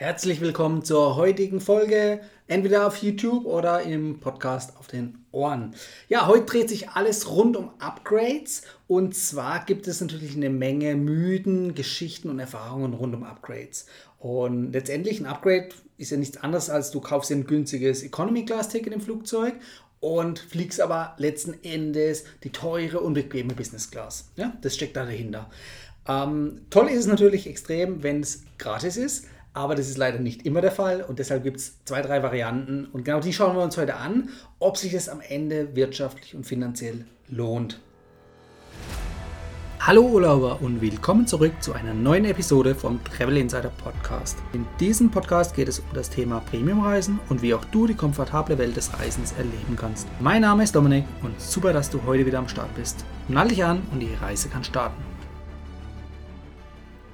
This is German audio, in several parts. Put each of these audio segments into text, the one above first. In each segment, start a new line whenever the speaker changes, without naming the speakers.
Herzlich willkommen zur heutigen Folge, entweder auf YouTube oder im Podcast auf den Ohren. Ja, heute dreht sich alles rund um Upgrades und zwar gibt es natürlich eine Menge Mythen, Geschichten und Erfahrungen rund um Upgrades. Und letztendlich ein Upgrade ist ja nichts anderes als du kaufst ein günstiges Economy Class Ticket im Flugzeug und fliegst aber letzten Endes die teure und bequeme Business Class. Ja, das steckt da dahinter. Ähm, toll ist es natürlich extrem, wenn es gratis ist. Aber das ist leider nicht immer der Fall und deshalb gibt es zwei, drei Varianten und genau die schauen wir uns heute an, ob sich das am Ende wirtschaftlich und finanziell lohnt. Hallo Urlauber und willkommen zurück zu einer neuen Episode vom Travel Insider Podcast. In diesem Podcast geht es um das Thema Premiumreisen und wie auch du die komfortable Welt des Reisens erleben kannst. Mein Name ist Dominik und super, dass du heute wieder am Start bist. Nall dich an und die Reise kann starten.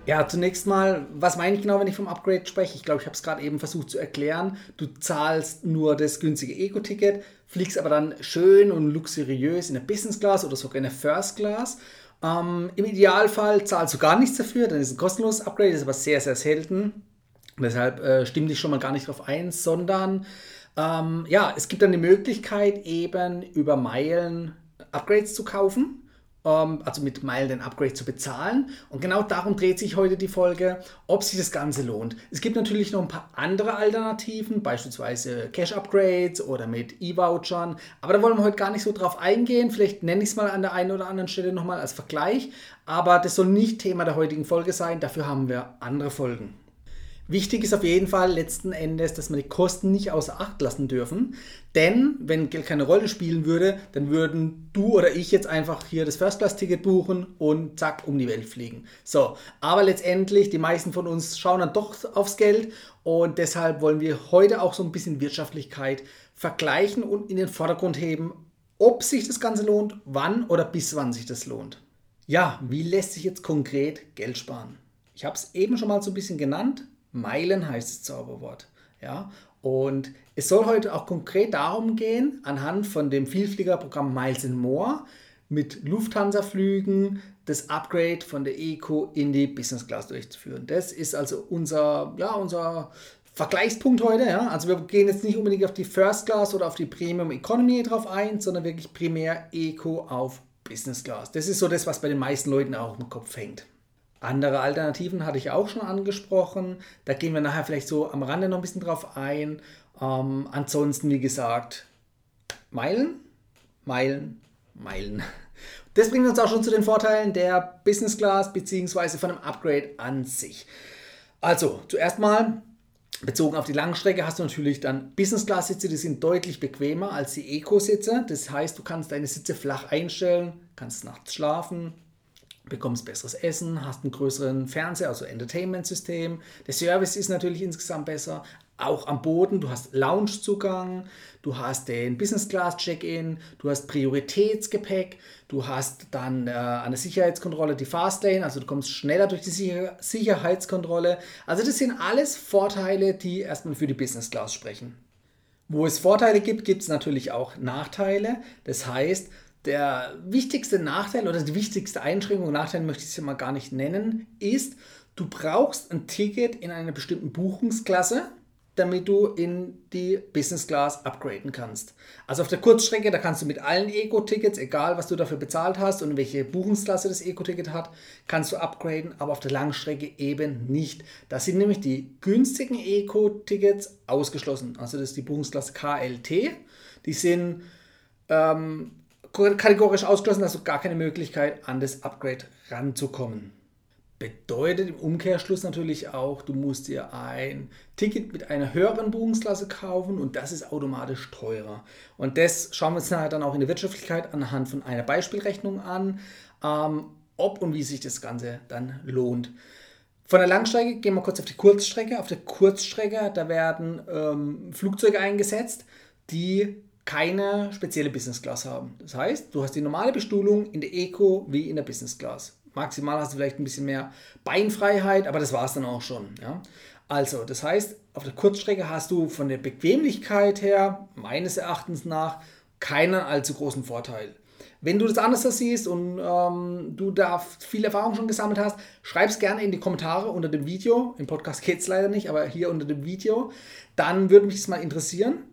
Ja, zunächst mal, was meine ich genau, wenn ich vom Upgrade spreche? Ich glaube, ich habe es gerade eben versucht zu erklären. Du zahlst nur das günstige Eco-Ticket, fliegst aber dann schön und luxuriös in der Business Class oder sogar in der First Class. Ähm, Im Idealfall zahlst du gar nichts dafür, dann ist es ein kostenloses Upgrade, ist aber sehr, sehr selten. Deshalb äh, stimme dich schon mal gar nicht drauf ein, sondern ähm, ja, es gibt dann die Möglichkeit, eben über Meilen Upgrades zu kaufen also mit Meilen den Upgrade zu bezahlen. Und genau darum dreht sich heute die Folge, ob sich das Ganze lohnt. Es gibt natürlich noch ein paar andere Alternativen, beispielsweise Cash-Upgrades oder mit E-Vouchern. Aber da wollen wir heute gar nicht so drauf eingehen. Vielleicht nenne ich es mal an der einen oder anderen Stelle nochmal als Vergleich. Aber das soll nicht Thema der heutigen Folge sein. Dafür haben wir andere Folgen. Wichtig ist auf jeden Fall letzten Endes, dass wir die Kosten nicht außer Acht lassen dürfen. Denn wenn Geld keine Rolle spielen würde, dann würden du oder ich jetzt einfach hier das First-Class-Ticket buchen und zack, um die Welt fliegen. So, aber letztendlich, die meisten von uns schauen dann doch aufs Geld und deshalb wollen wir heute auch so ein bisschen Wirtschaftlichkeit vergleichen und in den Vordergrund heben, ob sich das Ganze lohnt, wann oder bis wann sich das lohnt. Ja, wie lässt sich jetzt konkret Geld sparen? Ich habe es eben schon mal so ein bisschen genannt. Meilen heißt das Zauberwort. Ja? Und es soll heute auch konkret darum gehen, anhand von dem Vielfliegerprogramm Miles and More mit Lufthansa-Flügen das Upgrade von der Eco in die Business Class durchzuführen. Das ist also unser, ja, unser Vergleichspunkt heute. Ja? Also wir gehen jetzt nicht unbedingt auf die First Class oder auf die Premium Economy drauf ein, sondern wirklich primär Eco auf Business Class. Das ist so das, was bei den meisten Leuten auch im Kopf hängt. Andere Alternativen hatte ich auch schon angesprochen. Da gehen wir nachher vielleicht so am Rande noch ein bisschen drauf ein. Ähm, ansonsten, wie gesagt, Meilen, Meilen, Meilen. Das bringt uns auch schon zu den Vorteilen der Business Class bzw. von einem Upgrade an sich. Also, zuerst mal, bezogen auf die Langstrecke hast du natürlich dann Business Class Sitze, die sind deutlich bequemer als die Eco Sitze. Das heißt, du kannst deine Sitze flach einstellen, kannst nachts schlafen, bekommst besseres Essen, hast einen größeren Fernseher, also Entertainment-System. Der Service ist natürlich insgesamt besser. Auch am Boden, du hast Loungezugang, du hast den Business Class Check-in, du hast Prioritätsgepäck, du hast dann äh, eine Sicherheitskontrolle, die Fastlane, also du kommst schneller durch die Sicher Sicherheitskontrolle. Also das sind alles Vorteile, die erstmal für die Business Class sprechen. Wo es Vorteile gibt, gibt es natürlich auch Nachteile. Das heißt, der wichtigste Nachteil oder die wichtigste Einschränkung, Nachteil möchte ich es ja mal gar nicht nennen, ist, du brauchst ein Ticket in einer bestimmten Buchungsklasse, damit du in die Business Class upgraden kannst. Also auf der Kurzstrecke, da kannst du mit allen Eco-Tickets, egal was du dafür bezahlt hast und welche Buchungsklasse das Eco-Ticket hat, kannst du upgraden, aber auf der Langstrecke eben nicht. Da sind nämlich die günstigen Eco-Tickets ausgeschlossen. Also das ist die Buchungsklasse KLT. Die sind ähm, kategorisch ausgeschlossen, hast du gar keine Möglichkeit, an das Upgrade ranzukommen. Bedeutet im Umkehrschluss natürlich auch, du musst dir ein Ticket mit einer höheren Buchungsklasse kaufen und das ist automatisch teurer. Und das schauen wir uns dann auch in der Wirtschaftlichkeit anhand von einer Beispielrechnung an, ähm, ob und wie sich das Ganze dann lohnt. Von der Langstrecke gehen wir kurz auf die Kurzstrecke. Auf der Kurzstrecke, da werden ähm, Flugzeuge eingesetzt, die keine spezielle Business Class haben. Das heißt, du hast die normale Bestuhlung in der Eco wie in der Business Class. Maximal hast du vielleicht ein bisschen mehr Beinfreiheit, aber das war es dann auch schon. Ja? Also, das heißt, auf der Kurzstrecke hast du von der Bequemlichkeit her, meines Erachtens nach, keinen allzu großen Vorteil. Wenn du das anders siehst und ähm, du da viel Erfahrung schon gesammelt hast, schreib es gerne in die Kommentare unter dem Video. Im Podcast geht es leider nicht, aber hier unter dem Video. Dann würde mich das mal interessieren.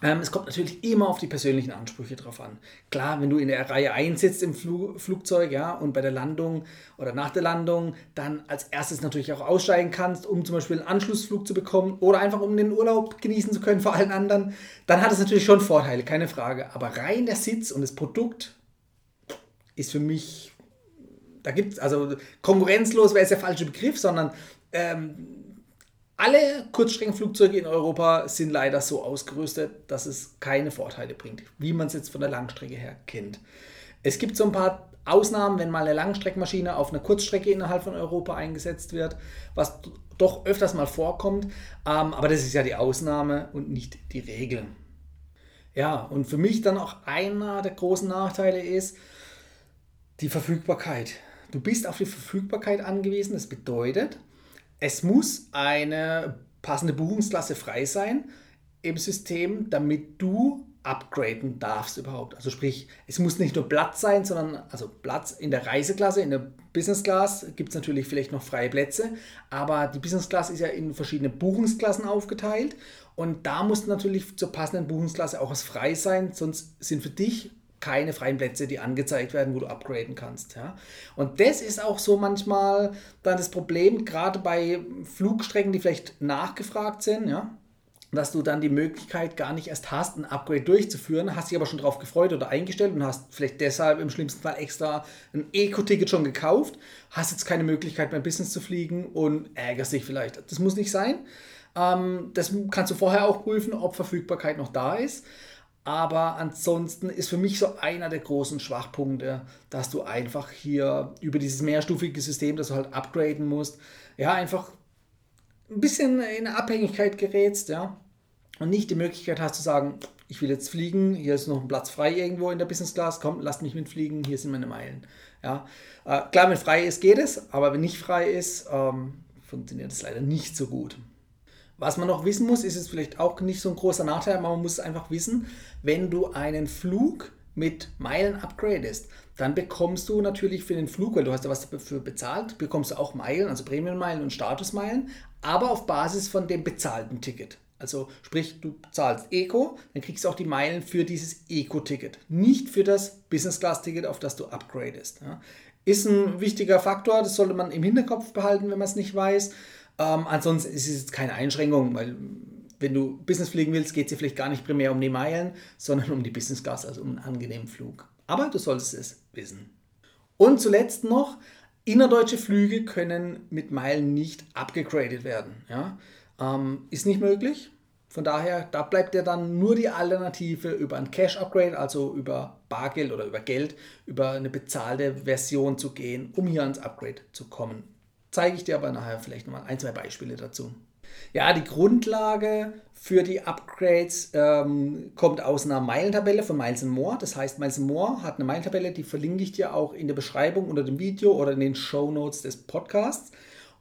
Ähm, es kommt natürlich immer auf die persönlichen Ansprüche drauf an. Klar, wenn du in der Reihe einsitzt im Fl Flugzeug ja, und bei der Landung oder nach der Landung dann als erstes natürlich auch aussteigen kannst, um zum Beispiel einen Anschlussflug zu bekommen oder einfach um den Urlaub genießen zu können vor allen anderen, dann hat es natürlich schon Vorteile, keine Frage. Aber rein der Sitz und das Produkt ist für mich, da gibt es, also konkurrenzlos wäre es der falsche Begriff, sondern ähm, alle Kurzstreckenflugzeuge in Europa sind leider so ausgerüstet, dass es keine Vorteile bringt, wie man es jetzt von der Langstrecke her kennt. Es gibt so ein paar Ausnahmen, wenn mal eine Langstreckenmaschine auf einer Kurzstrecke innerhalb von Europa eingesetzt wird, was doch öfters mal vorkommt, ähm, aber das ist ja die Ausnahme und nicht die Regel. Ja, und für mich dann auch einer der großen Nachteile ist die Verfügbarkeit. Du bist auf die Verfügbarkeit angewiesen, das bedeutet, es muss eine passende Buchungsklasse frei sein im System, damit du upgraden darfst überhaupt. Also sprich, es muss nicht nur Platz sein, sondern also Platz in der Reiseklasse, in der Business Class gibt es natürlich vielleicht noch freie Plätze, aber die Business Class ist ja in verschiedene Buchungsklassen aufgeteilt und da muss natürlich zur passenden Buchungsklasse auch was frei sein, sonst sind für dich keine freien Plätze, die angezeigt werden, wo du upgraden kannst. Ja? Und das ist auch so manchmal dann das Problem, gerade bei Flugstrecken, die vielleicht nachgefragt sind, ja? dass du dann die Möglichkeit gar nicht erst hast, ein Upgrade durchzuführen, hast dich aber schon darauf gefreut oder eingestellt und hast vielleicht deshalb im schlimmsten Fall extra ein Eco-Ticket schon gekauft, hast jetzt keine Möglichkeit beim Business zu fliegen und ärgerst dich vielleicht. Das muss nicht sein. Ähm, das kannst du vorher auch prüfen, ob Verfügbarkeit noch da ist. Aber ansonsten ist für mich so einer der großen Schwachpunkte, dass du einfach hier über dieses mehrstufige System, das du halt upgraden musst, ja, einfach ein bisschen in Abhängigkeit gerätst, ja. Und nicht die Möglichkeit hast zu sagen, ich will jetzt fliegen, hier ist noch ein Platz frei irgendwo in der Business Class, komm, lass mich mitfliegen, hier sind meine Meilen. Ja. Äh, klar, wenn frei ist, geht es, aber wenn nicht frei ist, ähm, funktioniert es leider nicht so gut. Was man noch wissen muss, ist es vielleicht auch nicht so ein großer Nachteil, aber man muss einfach wissen, wenn du einen Flug mit Meilen upgradest, dann bekommst du natürlich für den Flug, weil du hast ja was dafür bezahlt, bekommst du auch Meilen, also Prämienmeilen und Statusmeilen, aber auf Basis von dem bezahlten Ticket. Also sprich, du zahlst Eco, dann kriegst du auch die Meilen für dieses Eco-Ticket, nicht für das Business-Class-Ticket, auf das du upgradest. Ja. Ist ein wichtiger Faktor, das sollte man im Hinterkopf behalten, wenn man es nicht weiß. Ähm, ansonsten ist es keine Einschränkung, weil wenn du Business fliegen willst, geht es vielleicht gar nicht primär um die Meilen, sondern um die Business Class, also um einen angenehmen Flug. Aber du solltest es wissen. Und zuletzt noch, innerdeutsche Flüge können mit Meilen nicht abgegradet werden. Ja? Ähm, ist nicht möglich. Von daher, da bleibt dir dann nur die Alternative über ein Cash-Upgrade, also über Bargeld oder über Geld, über eine bezahlte Version zu gehen, um hier ans Upgrade zu kommen zeige ich dir aber nachher vielleicht nochmal ein, zwei Beispiele dazu. Ja, die Grundlage für die Upgrades ähm, kommt aus einer Meilentabelle von Miles More. Das heißt, Miles More hat eine Meilentabelle, die verlinke ich dir auch in der Beschreibung unter dem Video oder in den Show Notes des Podcasts.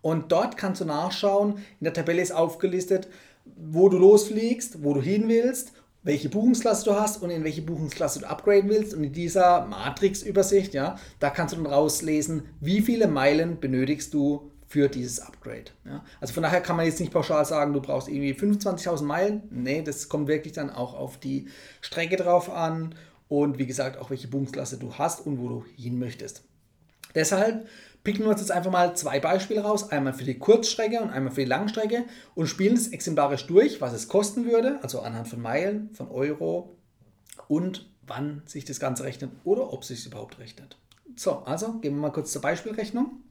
Und dort kannst du nachschauen. In der Tabelle ist aufgelistet, wo du losfliegst, wo du hin willst welche Buchungsklasse du hast und in welche Buchungsklasse du upgraden willst. Und in dieser Matrix-Übersicht, ja, da kannst du dann rauslesen, wie viele Meilen benötigst du für dieses Upgrade. Ja. Also von daher kann man jetzt nicht pauschal sagen, du brauchst irgendwie 25.000 Meilen. Nee, das kommt wirklich dann auch auf die Strecke drauf an und wie gesagt auch welche Buchungsklasse du hast und wo du hin möchtest. Deshalb picken wir uns jetzt einfach mal zwei Beispiele raus, einmal für die Kurzstrecke und einmal für die Langstrecke und spielen es exemplarisch durch, was es kosten würde, also anhand von Meilen, von Euro und wann sich das Ganze rechnet oder ob es sich überhaupt rechnet. So, also gehen wir mal kurz zur Beispielrechnung.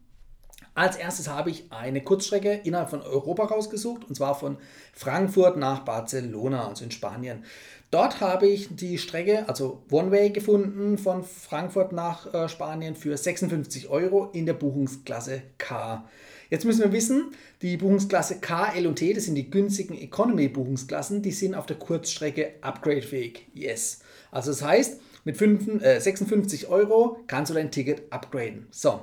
Als erstes habe ich eine Kurzstrecke innerhalb von Europa rausgesucht und zwar von Frankfurt nach Barcelona, also in Spanien. Dort habe ich die Strecke, also One-Way gefunden von Frankfurt nach äh, Spanien für 56 Euro in der Buchungsklasse K. Jetzt müssen wir wissen, die Buchungsklasse K, L und T, das sind die günstigen Economy-Buchungsklassen, die sind auf der Kurzstrecke upgradefähig. Yes. Also das heißt, mit 5, äh, 56 Euro kannst du dein Ticket upgraden. So,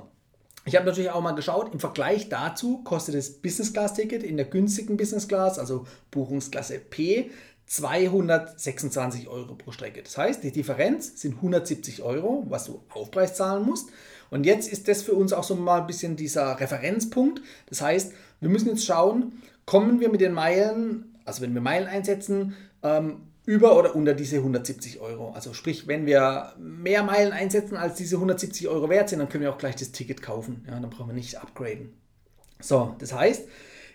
ich habe natürlich auch mal geschaut, im Vergleich dazu kostet das Business Class Ticket in der günstigen Business Class, also Buchungsklasse P, 226 Euro pro Strecke. Das heißt, die Differenz sind 170 Euro, was du Aufpreis zahlen musst. Und jetzt ist das für uns auch so mal ein bisschen dieser Referenzpunkt. Das heißt, wir müssen jetzt schauen, kommen wir mit den Meilen, also wenn wir Meilen einsetzen, ähm, über oder unter diese 170 Euro. Also sprich, wenn wir mehr Meilen einsetzen, als diese 170 Euro wert sind, dann können wir auch gleich das Ticket kaufen. Ja, dann brauchen wir nicht upgraden. So, das heißt,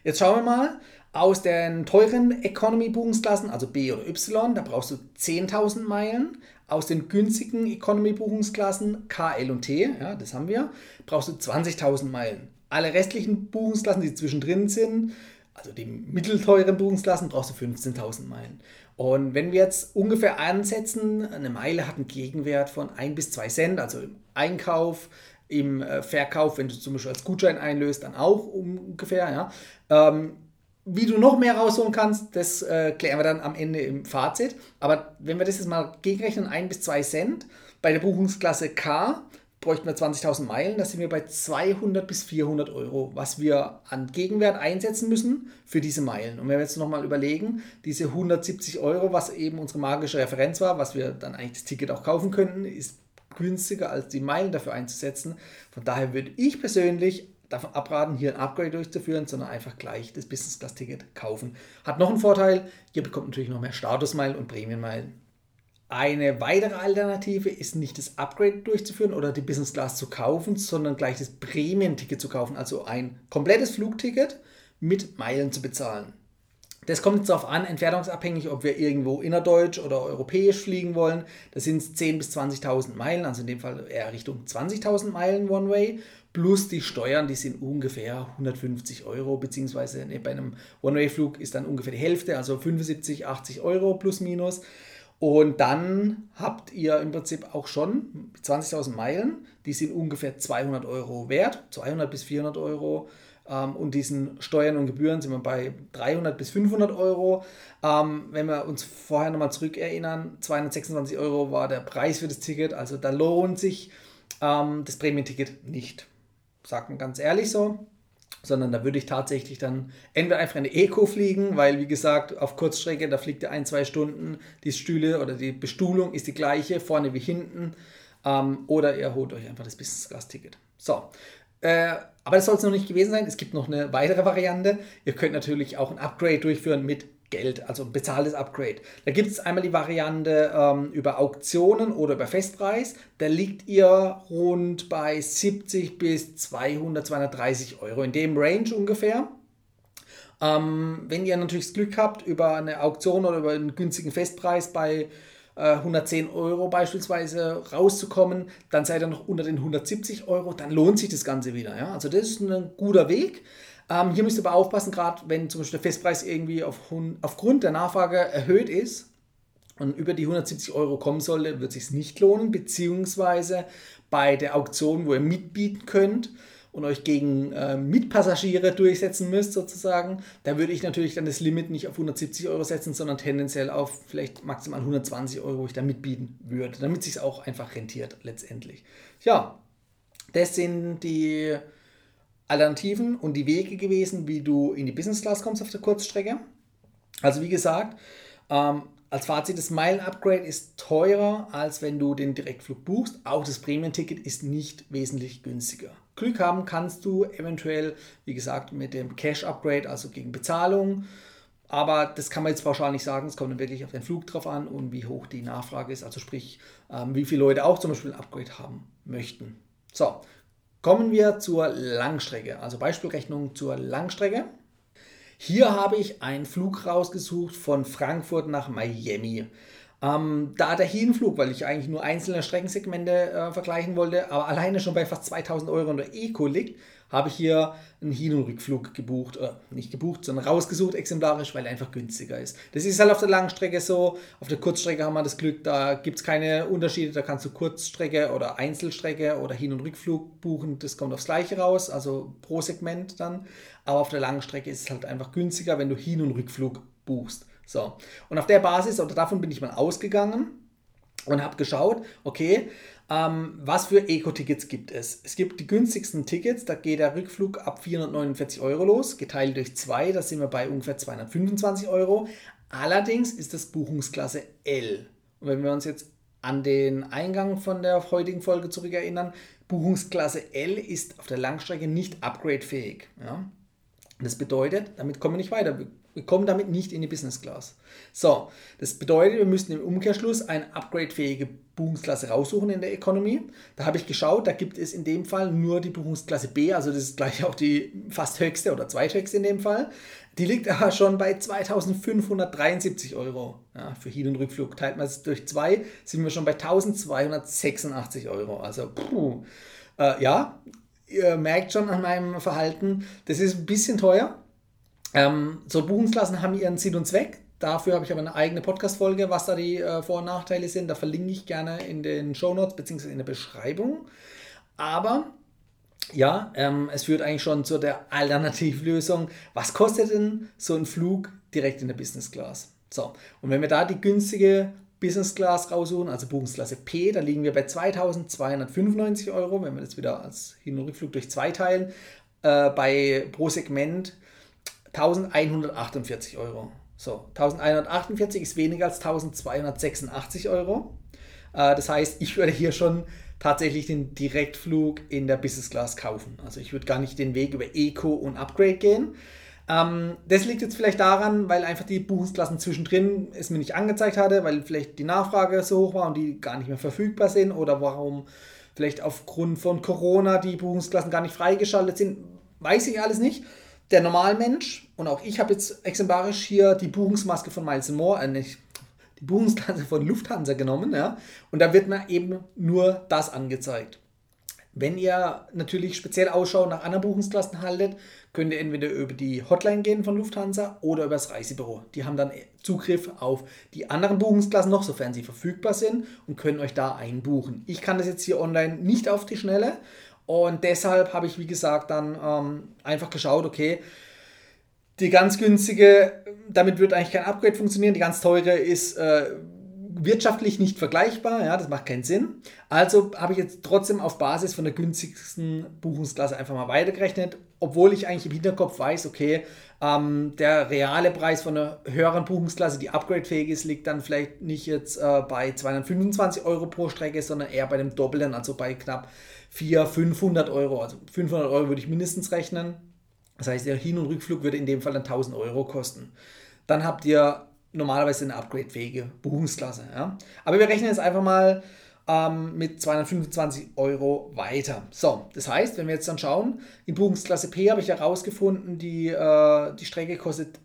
jetzt schauen wir mal, aus den teuren Economy-Buchungsklassen, also B oder Y, da brauchst du 10.000 Meilen. Aus den günstigen Economy-Buchungsklassen K, L und T, ja, das haben wir, brauchst du 20.000 Meilen. Alle restlichen Buchungsklassen, die zwischendrin sind, also die mittelteuren Buchungsklassen, brauchst du 15.000 Meilen. Und wenn wir jetzt ungefähr ansetzen, eine Meile hat einen Gegenwert von 1 bis 2 Cent, also im Einkauf, im äh, Verkauf, wenn du zum Beispiel als Gutschein einlöst, dann auch ungefähr. Ja. Ähm, wie du noch mehr rausholen kannst, das äh, klären wir dann am Ende im Fazit. Aber wenn wir das jetzt mal gegenrechnen, 1 bis 2 Cent, bei der Buchungsklasse K bräuchten wir 20.000 Meilen, da sind wir bei 200 bis 400 Euro, was wir an Gegenwert einsetzen müssen für diese Meilen. Und wenn wir jetzt nochmal überlegen, diese 170 Euro, was eben unsere magische Referenz war, was wir dann eigentlich das Ticket auch kaufen könnten, ist günstiger als die Meilen dafür einzusetzen. Von daher würde ich persönlich davon abraten, hier ein Upgrade durchzuführen, sondern einfach gleich das Business Class Ticket kaufen. Hat noch einen Vorteil, ihr bekommt natürlich noch mehr Statusmeilen und Prämienmeilen. Eine weitere Alternative ist nicht das Upgrade durchzuführen oder die Business Class zu kaufen, sondern gleich das Prämienticket zu kaufen, also ein komplettes Flugticket mit Meilen zu bezahlen. Das kommt jetzt darauf an, entfernungsabhängig, ob wir irgendwo innerdeutsch oder europäisch fliegen wollen. Das sind 10.000 bis 20.000 Meilen, also in dem Fall eher Richtung 20.000 Meilen One-Way. Plus die Steuern, die sind ungefähr 150 Euro, beziehungsweise ne, bei einem One-Way-Flug ist dann ungefähr die Hälfte, also 75, 80 Euro plus minus. Und dann habt ihr im Prinzip auch schon 20.000 Meilen, die sind ungefähr 200 Euro wert, 200 bis 400 Euro. Ähm, und diesen Steuern und Gebühren sind wir bei 300 bis 500 Euro. Ähm, wenn wir uns vorher nochmal zurückerinnern, 226 Euro war der Preis für das Ticket, also da lohnt sich ähm, das Prämienticket nicht. Sagt man ganz ehrlich so sondern da würde ich tatsächlich dann entweder einfach in eine Eco fliegen, weil wie gesagt, auf Kurzstrecke, da fliegt ihr ein, zwei Stunden, die Stühle oder die Bestuhlung ist die gleiche, vorne wie hinten, ähm, oder ihr holt euch einfach das Business Class Ticket. So, äh, aber das soll es noch nicht gewesen sein. Es gibt noch eine weitere Variante. Ihr könnt natürlich auch ein Upgrade durchführen mit Geld, also ein bezahltes Upgrade. Da gibt es einmal die Variante ähm, über Auktionen oder über Festpreis. Da liegt ihr rund bei 70 bis 200, 230 Euro, in dem Range ungefähr. Ähm, wenn ihr natürlich das Glück habt, über eine Auktion oder über einen günstigen Festpreis bei 110 äh, Euro beispielsweise rauszukommen, dann seid ihr noch unter den 170 Euro, dann lohnt sich das Ganze wieder. Ja? Also das ist ein guter Weg. Ähm, hier müsst ihr aber aufpassen, gerade wenn zum Beispiel der Festpreis irgendwie auf, aufgrund der Nachfrage erhöht ist und über die 170 Euro kommen sollte, wird es sich nicht lohnen, beziehungsweise bei der Auktion, wo ihr mitbieten könnt, und euch gegen äh, Mitpassagiere durchsetzen müsst, sozusagen, da würde ich natürlich dann das Limit nicht auf 170 Euro setzen, sondern tendenziell auf vielleicht maximal 120 Euro, wo ich da mitbieten würde, damit sich auch einfach rentiert letztendlich. Ja, das sind die Alternativen und die Wege gewesen, wie du in die Business Class kommst auf der Kurzstrecke. Also wie gesagt, ähm, als Fazit, das Meilen-Upgrade ist teurer, als wenn du den Direktflug buchst. Auch das Premium-Ticket ist nicht wesentlich günstiger. Glück haben kannst du eventuell, wie gesagt, mit dem Cash-Upgrade, also gegen Bezahlung. Aber das kann man jetzt pauschal nicht sagen. Es kommt dann wirklich auf den Flug drauf an und wie hoch die Nachfrage ist. Also sprich, ähm, wie viele Leute auch zum Beispiel ein Upgrade haben möchten. So, kommen wir zur Langstrecke. Also Beispielrechnung zur Langstrecke. Hier habe ich einen Flug rausgesucht von Frankfurt nach Miami. Ähm, da der Hinflug, weil ich eigentlich nur einzelne Streckensegmente äh, vergleichen wollte, aber alleine schon bei fast 2000 Euro in der Eco liegt, habe ich hier einen Hin- und Rückflug gebucht, äh, nicht gebucht, sondern rausgesucht exemplarisch, weil er einfach günstiger ist. Das ist halt auf der Langstrecke so. Auf der Kurzstrecke haben wir das Glück, da gibt es keine Unterschiede. Da kannst du Kurzstrecke oder Einzelstrecke oder Hin- und Rückflug buchen. Das kommt aufs Gleiche raus, also pro Segment dann. Aber auf der Langstrecke ist es halt einfach günstiger, wenn du Hin- und Rückflug buchst. So, und auf der Basis oder davon bin ich mal ausgegangen und habe geschaut, okay, ähm, was für Eco-Tickets gibt es? Es gibt die günstigsten Tickets, da geht der Rückflug ab 449 Euro los, geteilt durch zwei, da sind wir bei ungefähr 225 Euro. Allerdings ist das Buchungsklasse L. Und wenn wir uns jetzt an den Eingang von der heutigen Folge zurückerinnern, Buchungsklasse L ist auf der Langstrecke nicht upgradefähig. Ja? Das bedeutet, damit kommen wir nicht weiter. Wir kommen damit nicht in die Business Class. So, das bedeutet, wir müssten im Umkehrschluss eine upgradefähige Buchungsklasse raussuchen in der Economy. Da habe ich geschaut, da gibt es in dem Fall nur die Buchungsklasse B, also das ist gleich auch die fast höchste oder zweithöchste in dem Fall. Die liegt aber schon bei 2573 Euro ja, für Hin- und Rückflug. Teilt man es durch zwei, sind wir schon bei 1286 Euro. Also, puh. Äh, ja, ihr merkt schon an meinem Verhalten, das ist ein bisschen teuer. Ähm, so Buchungsklassen haben ihren Sinn und Zweck. Dafür habe ich aber eine eigene Podcast-Folge, was da die äh, Vor- und Nachteile sind. Da verlinke ich gerne in den Show Notes bzw. in der Beschreibung. Aber ja, ähm, es führt eigentlich schon zu der Alternativlösung. Was kostet denn so ein Flug direkt in der Business Class? So, und wenn wir da die günstige Business Class raussuchen, also Buchungsklasse P, da liegen wir bei 2295 Euro, wenn wir das wieder als Hin- und Rückflug durch zwei teilen, äh, bei pro Segment 1148 Euro. So, 1148 ist weniger als 1286 Euro. Äh, das heißt, ich würde hier schon tatsächlich den Direktflug in der Business Class kaufen. Also ich würde gar nicht den Weg über Eco und Upgrade gehen. Ähm, das liegt jetzt vielleicht daran, weil einfach die Buchungsklassen zwischendrin es mir nicht angezeigt hatte, weil vielleicht die Nachfrage so hoch war und die gar nicht mehr verfügbar sind oder warum vielleicht aufgrund von Corona die Buchungsklassen gar nicht freigeschaltet sind, weiß ich alles nicht. Der Normalmensch und auch ich habe jetzt exemplarisch hier die Buchungsmaske von Miles Moore, äh, nicht die Buchungsklasse von Lufthansa genommen, ja, und da wird mir eben nur das angezeigt. Wenn ihr natürlich speziell Ausschau nach anderen Buchungsklassen haltet, könnt ihr entweder über die Hotline gehen von Lufthansa oder über das Reisebüro. Die haben dann Zugriff auf die anderen Buchungsklassen noch, sofern sie verfügbar sind und können euch da einbuchen. Ich kann das jetzt hier online nicht auf die Schnelle und deshalb habe ich, wie gesagt, dann ähm, einfach geschaut, okay, die ganz günstige, damit wird eigentlich kein Upgrade funktionieren. Die ganz teure ist äh, wirtschaftlich nicht vergleichbar, ja, das macht keinen Sinn. Also habe ich jetzt trotzdem auf Basis von der günstigsten Buchungsklasse einfach mal weitergerechnet, obwohl ich eigentlich im Hinterkopf weiß, okay, ähm, der reale Preis von einer höheren Buchungsklasse, die upgradefähig ist, liegt dann vielleicht nicht jetzt äh, bei 225 Euro pro Strecke, sondern eher bei dem Doppelten, also bei knapp 400, 500 Euro. Also 500 Euro würde ich mindestens rechnen das heißt, der Hin- und Rückflug würde in dem Fall dann 1000 Euro kosten. Dann habt ihr normalerweise eine upgrade-fähige Buchungsklasse. Ja? Aber wir rechnen jetzt einfach mal ähm, mit 225 Euro weiter. So, das heißt, wenn wir jetzt dann schauen, in Buchungsklasse P habe ich herausgefunden, die, äh, die Strecke kostet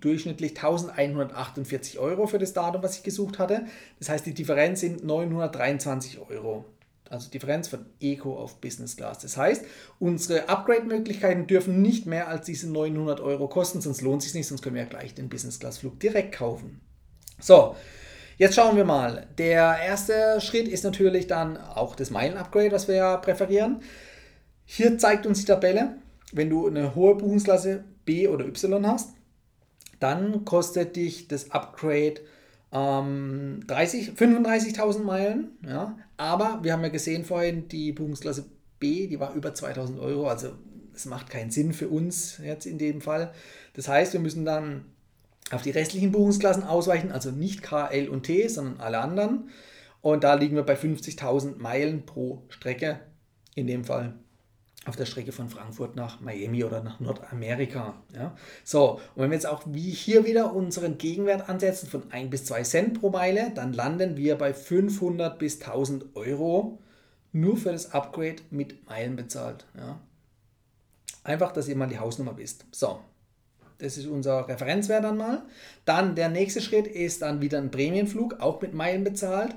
durchschnittlich 1148 Euro für das Datum, was ich gesucht hatte. Das heißt, die Differenz sind 923 Euro. Also Differenz von Eco auf Business Class. Das heißt, unsere Upgrade-Möglichkeiten dürfen nicht mehr als diese 900 Euro kosten, sonst lohnt es sich nicht, sonst können wir ja gleich den Business Class-Flug direkt kaufen. So, jetzt schauen wir mal. Der erste Schritt ist natürlich dann auch das Meilen-Upgrade, was wir ja präferieren. Hier zeigt uns die Tabelle, wenn du eine hohe Buchungsklasse B oder Y hast, dann kostet dich das Upgrade ähm, 35.000 Meilen. Ja. Aber wir haben ja gesehen vorhin, die Buchungsklasse B, die war über 2000 Euro. Also es macht keinen Sinn für uns jetzt in dem Fall. Das heißt, wir müssen dann auf die restlichen Buchungsklassen ausweichen, also nicht K, L und T, sondern alle anderen. Und da liegen wir bei 50.000 Meilen pro Strecke in dem Fall auf der Strecke von Frankfurt nach Miami oder nach Nordamerika. Ja? So, und wenn wir jetzt auch wie hier wieder unseren Gegenwert ansetzen von 1 bis 2 Cent pro Meile, dann landen wir bei 500 bis 1000 Euro nur für das Upgrade mit Meilen bezahlt. Ja? Einfach, dass ihr mal die Hausnummer wisst. So, das ist unser Referenzwert dann mal. Dann der nächste Schritt ist dann wieder ein Prämienflug, auch mit Meilen bezahlt.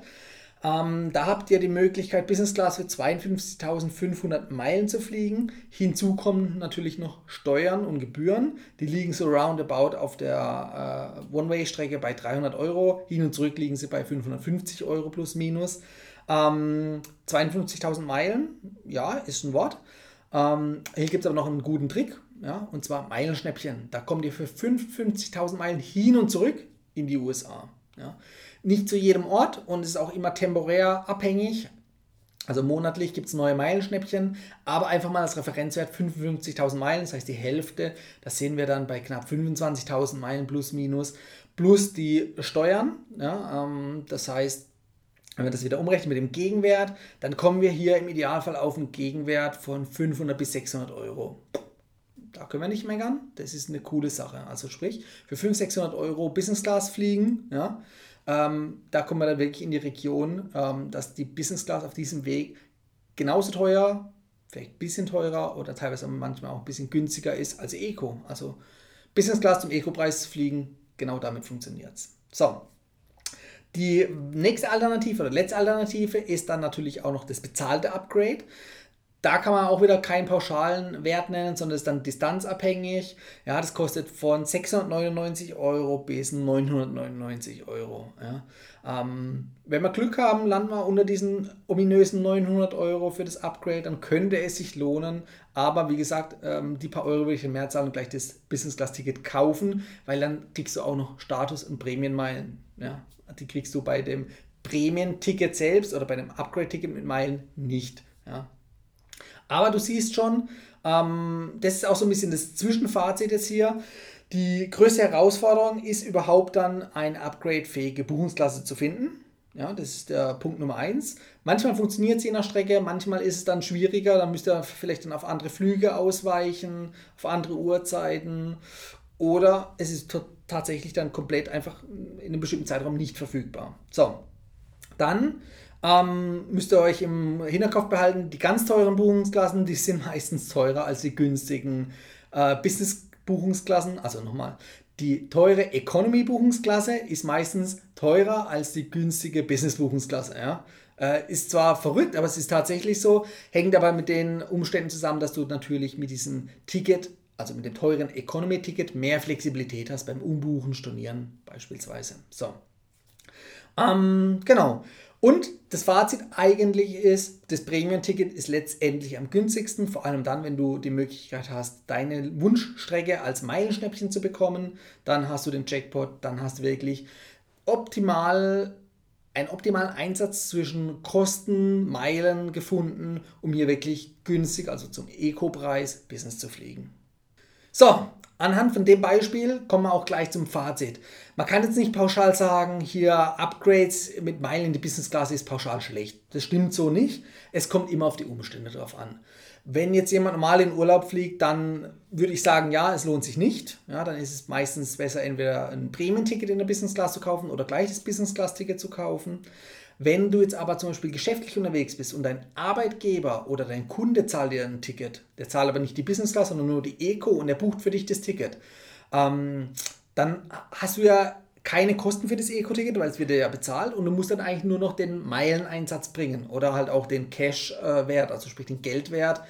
Ähm, da habt ihr die Möglichkeit, Business Class für 52.500 Meilen zu fliegen. Hinzu kommen natürlich noch Steuern und Gebühren. Die liegen so roundabout auf der äh, One-Way-Strecke bei 300 Euro. Hin und zurück liegen sie bei 550 Euro plus minus. Ähm, 52.000 Meilen, ja, ist ein Wort. Ähm, hier gibt es aber noch einen guten Trick, ja, und zwar Meilenschnäppchen. Da kommt ihr für 55.000 Meilen hin und zurück in die USA. Ja. Nicht zu jedem Ort und es ist auch immer temporär abhängig. Also monatlich gibt es neue Meilenschnäppchen, aber einfach mal als Referenzwert 55.000 Meilen, das heißt die Hälfte, das sehen wir dann bei knapp 25.000 Meilen plus minus, plus die Steuern. Ja, ähm, das heißt, wenn wir das wieder umrechnen mit dem Gegenwert, dann kommen wir hier im Idealfall auf einen Gegenwert von 500 bis 600 Euro. Da können wir nicht meckern. Das ist eine coole Sache. Also sprich, für 500, 600 Euro Business Class fliegen, ja, ähm, da kommen wir dann wirklich in die Region, ähm, dass die Business Class auf diesem Weg genauso teuer, vielleicht ein bisschen teurer oder teilweise manchmal auch ein bisschen günstiger ist als Eco. Also Business Class zum Eco-Preis fliegen, genau damit funktioniert es. So, die nächste Alternative oder letzte Alternative ist dann natürlich auch noch das bezahlte Upgrade. Da kann man auch wieder keinen pauschalen Wert nennen, sondern ist dann distanzabhängig. Ja, das kostet von 699 Euro bis 999 Euro. Ja. Ähm, wenn wir Glück haben, landen wir unter diesen ominösen 900 Euro für das Upgrade, dann könnte es sich lohnen. Aber wie gesagt, ähm, die paar Euro würde ich mehr zahlen und gleich das Business Class Ticket kaufen, weil dann kriegst du auch noch Status und Prämienmeilen. Ja. Die kriegst du bei dem Prämien-Ticket selbst oder bei dem Upgrade-Ticket mit Meilen nicht. Ja. Aber du siehst schon, ähm, das ist auch so ein bisschen das Zwischenfazit jetzt hier. Die größte Herausforderung ist überhaupt dann eine upgradefähige Buchungsklasse zu finden. Ja, das ist der Punkt Nummer eins. Manchmal funktioniert es je nach Strecke, manchmal ist es dann schwieriger, dann müsst ihr vielleicht dann auf andere Flüge ausweichen, auf andere Uhrzeiten oder es ist tatsächlich dann komplett einfach in einem bestimmten Zeitraum nicht verfügbar. So, dann ähm, müsst ihr euch im Hinterkopf behalten, die ganz teuren Buchungsklassen, die sind meistens teurer als die günstigen äh, Business-Buchungsklassen. Also nochmal, die teure Economy-Buchungsklasse ist meistens teurer als die günstige Business-Buchungsklasse. Ja? Äh, ist zwar verrückt, aber es ist tatsächlich so, hängt aber mit den Umständen zusammen, dass du natürlich mit diesem Ticket, also mit dem teuren Economy-Ticket, mehr Flexibilität hast beim Umbuchen, Stornieren beispielsweise. So. Ähm, genau. Und das Fazit eigentlich ist, das Premium-Ticket ist letztendlich am günstigsten, vor allem dann, wenn du die Möglichkeit hast, deine Wunschstrecke als Meilenschnäppchen zu bekommen. Dann hast du den Jackpot, dann hast du wirklich optimal einen optimalen Einsatz zwischen Kosten, Meilen gefunden, um hier wirklich günstig, also zum Eco-Preis, Business zu fliegen. So, Anhand von dem Beispiel kommen wir auch gleich zum Fazit. Man kann jetzt nicht pauschal sagen, hier Upgrades mit Meilen in die Business Class ist pauschal schlecht. Das stimmt so nicht. Es kommt immer auf die Umstände drauf an. Wenn jetzt jemand normal in Urlaub fliegt, dann würde ich sagen, ja, es lohnt sich nicht. Ja, dann ist es meistens besser, entweder ein Prämienticket in der Business Class zu kaufen oder gleich das Business Class Ticket zu kaufen. Wenn du jetzt aber zum Beispiel geschäftlich unterwegs bist und dein Arbeitgeber oder dein Kunde zahlt dir ein Ticket, der zahlt aber nicht die Business Class, sondern nur die Eco und der bucht für dich das Ticket, ähm, dann hast du ja keine Kosten für das Eco-Ticket, weil es wird dir ja bezahlt und du musst dann eigentlich nur noch den Meileneinsatz bringen oder halt auch den Cash-Wert, also sprich den Geldwert,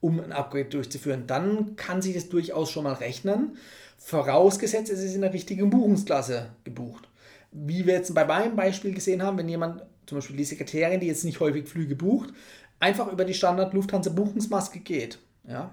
um ein Upgrade durchzuführen. Dann kann sich das durchaus schon mal rechnen, vorausgesetzt es ist in der richtigen Buchungsklasse gebucht wie wir jetzt bei meinem Beispiel gesehen haben, wenn jemand, zum Beispiel die Sekretärin, die jetzt nicht häufig Flüge bucht, einfach über die Standard Lufthansa Buchungsmaske geht, ja,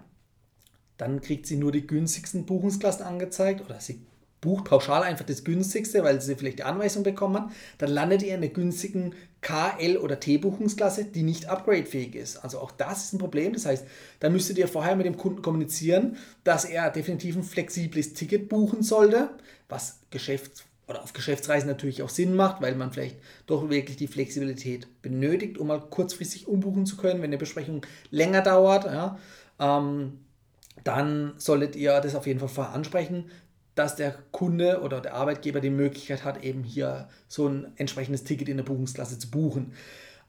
dann kriegt sie nur die günstigsten Buchungsklassen angezeigt oder sie bucht pauschal einfach das günstigste, weil sie vielleicht die Anweisung bekommen hat, dann landet ihr in der günstigen K, L oder T Buchungsklasse, die nicht upgradefähig ist. Also auch das ist ein Problem. Das heißt, da müsstet ihr vorher mit dem Kunden kommunizieren, dass er definitiv ein flexibles Ticket buchen sollte, was Geschäfts oder auf Geschäftsreisen natürlich auch Sinn macht, weil man vielleicht doch wirklich die Flexibilität benötigt, um mal kurzfristig umbuchen zu können, wenn eine Besprechung länger dauert. Ja, ähm, dann solltet ihr das auf jeden Fall vorher ansprechen, dass der Kunde oder der Arbeitgeber die Möglichkeit hat, eben hier so ein entsprechendes Ticket in der Buchungsklasse zu buchen.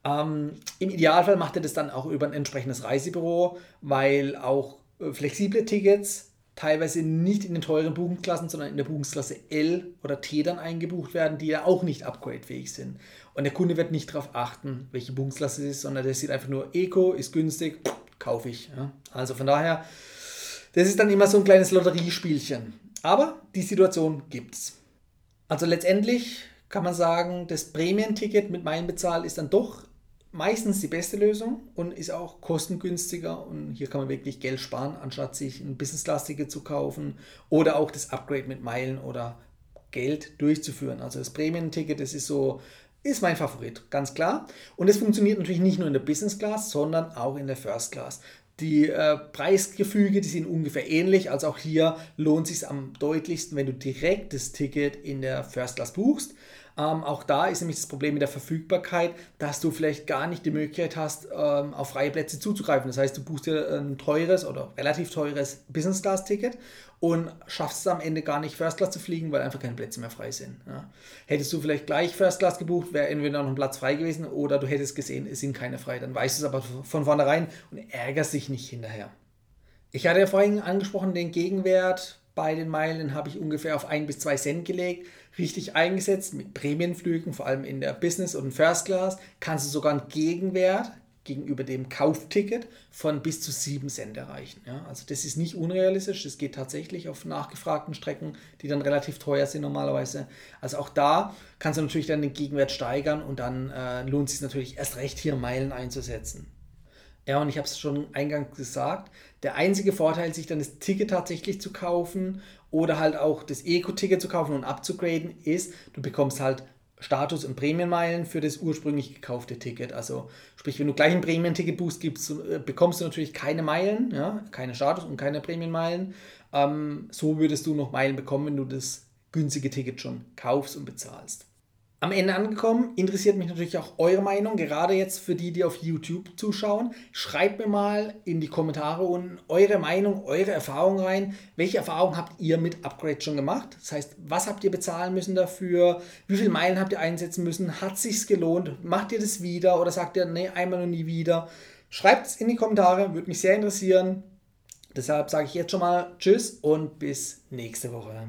Ähm, Im Idealfall macht ihr das dann auch über ein entsprechendes Reisebüro, weil auch äh, flexible Tickets teilweise nicht in den teuren Buchungsklassen, sondern in der Buchungsklasse L oder T dann eingebucht werden, die ja auch nicht upgradefähig sind. Und der Kunde wird nicht darauf achten, welche Buchungsklasse es ist, sondern der sieht einfach nur Eco, ist günstig, kaufe ich. Ja. Also von daher, das ist dann immer so ein kleines Lotteriespielchen. Aber die Situation gibt es. Also letztendlich kann man sagen, das Prämienticket mit Meilenbezahl ist dann doch meistens die beste Lösung und ist auch kostengünstiger und hier kann man wirklich Geld sparen, anstatt sich ein Business-Class-Ticket zu kaufen oder auch das Upgrade mit Meilen oder Geld durchzuführen. Also das Prämienticket, das ist so ist mein Favorit, ganz klar. Und es funktioniert natürlich nicht nur in der Business Class, sondern auch in der First Class. Die äh, Preisgefüge, die sind ungefähr ähnlich. Also auch hier lohnt es sich am deutlichsten, wenn du direkt das Ticket in der First Class buchst. Ähm, auch da ist nämlich das Problem mit der Verfügbarkeit, dass du vielleicht gar nicht die Möglichkeit hast, ähm, auf freie Plätze zuzugreifen. Das heißt, du buchst dir ein teures oder relativ teures Business Class Ticket und schaffst es am Ende gar nicht First Class zu fliegen, weil einfach keine Plätze mehr frei sind. Ja. Hättest du vielleicht gleich First Class gebucht, wäre entweder noch ein Platz frei gewesen oder du hättest gesehen, es sind keine frei. Dann weißt du es aber von vornherein und ärgerst dich nicht hinterher. Ich hatte ja vorhin angesprochen, den Gegenwert bei den Meilen habe ich ungefähr auf 1 bis 2 Cent gelegt. Richtig eingesetzt mit Prämienflügen, vor allem in der Business und First Class, kannst du sogar einen Gegenwert gegenüber dem Kaufticket von bis zu 7 Cent erreichen. Ja, also das ist nicht unrealistisch, das geht tatsächlich auf nachgefragten Strecken, die dann relativ teuer sind normalerweise. Also auch da kannst du natürlich dann den Gegenwert steigern und dann äh, lohnt es sich natürlich erst recht hier Meilen einzusetzen. Ja, und ich habe es schon eingangs gesagt, der einzige Vorteil, sich dann das Ticket tatsächlich zu kaufen oder halt auch das Eco-Ticket zu kaufen und abzugraden, ist, du bekommst halt Status- und Prämienmeilen für das ursprünglich gekaufte Ticket. Also sprich, wenn du gleich ein Prämienticket buchst, gibst, äh, bekommst du natürlich keine Meilen, ja, keine Status- und keine Prämienmeilen. Ähm, so würdest du noch Meilen bekommen, wenn du das günstige Ticket schon kaufst und bezahlst. Am Ende angekommen, interessiert mich natürlich auch eure Meinung, gerade jetzt für die, die auf YouTube zuschauen. Schreibt mir mal in die Kommentare unten eure Meinung, eure Erfahrung rein. Welche Erfahrungen habt ihr mit Upgrade schon gemacht? Das heißt, was habt ihr bezahlen müssen dafür? Wie viele Meilen habt ihr einsetzen müssen? Hat sich's gelohnt? Macht ihr das wieder oder sagt ihr, nee, einmal und nie wieder? Schreibt es in die Kommentare, würde mich sehr interessieren. Deshalb sage ich jetzt schon mal Tschüss und bis nächste Woche.